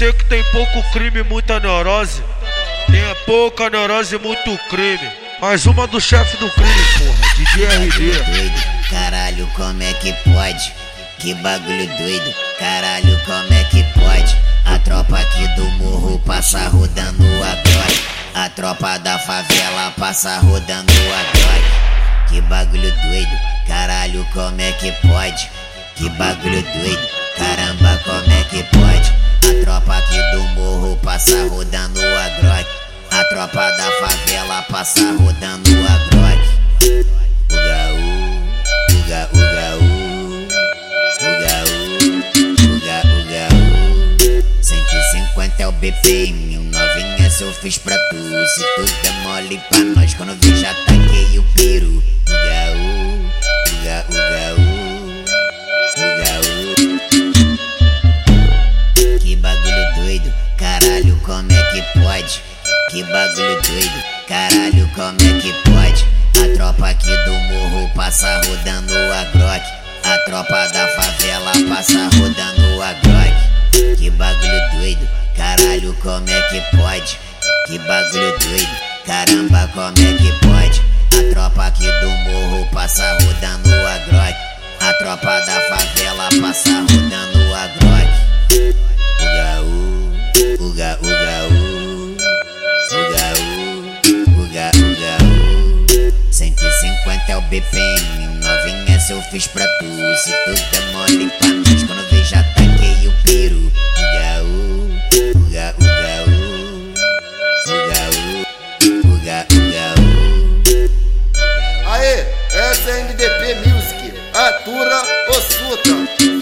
Você que tem pouco crime e muita neurose. Tem pouca neurose e muito crime. Mais uma do chefe do crime, porra. DJ RD. Caralho, como é que pode? Que bagulho doido, caralho, como é que pode? A tropa aqui do morro passa rodando a glória. A tropa da favela passa rodando a glória. Que bagulho doido, caralho, como é que pode? Que bagulho doido, caramba, como é que pode? A tropa aqui do morro passa rodando a grog. A tropa da favela passa rodando a gaú, o gaú, o gaú, o gaú. 150 é o BPM, novinha eu fiz pra tu. Se tu é mole pra nós, quando vi já taquei caralho, como é que pode? Que bagulho doido, caralho, como é que pode? A tropa aqui do morro passa rodando a grog. A tropa da favela passa rodando a grog. Que bagulho doido, caralho, como é que pode? Que bagulho doido, caramba, como é que pode? A tropa aqui do morro passa rodando a grog. A tropa da BPM Novinha, se eu fiz pra tu Se tu tá mole pra nós Quando vê já taquei o peru. Ugaú, uga, ugaú. Ugaú, uga, ugaú. Aê, essa é MDP Music. Atura Ossuta.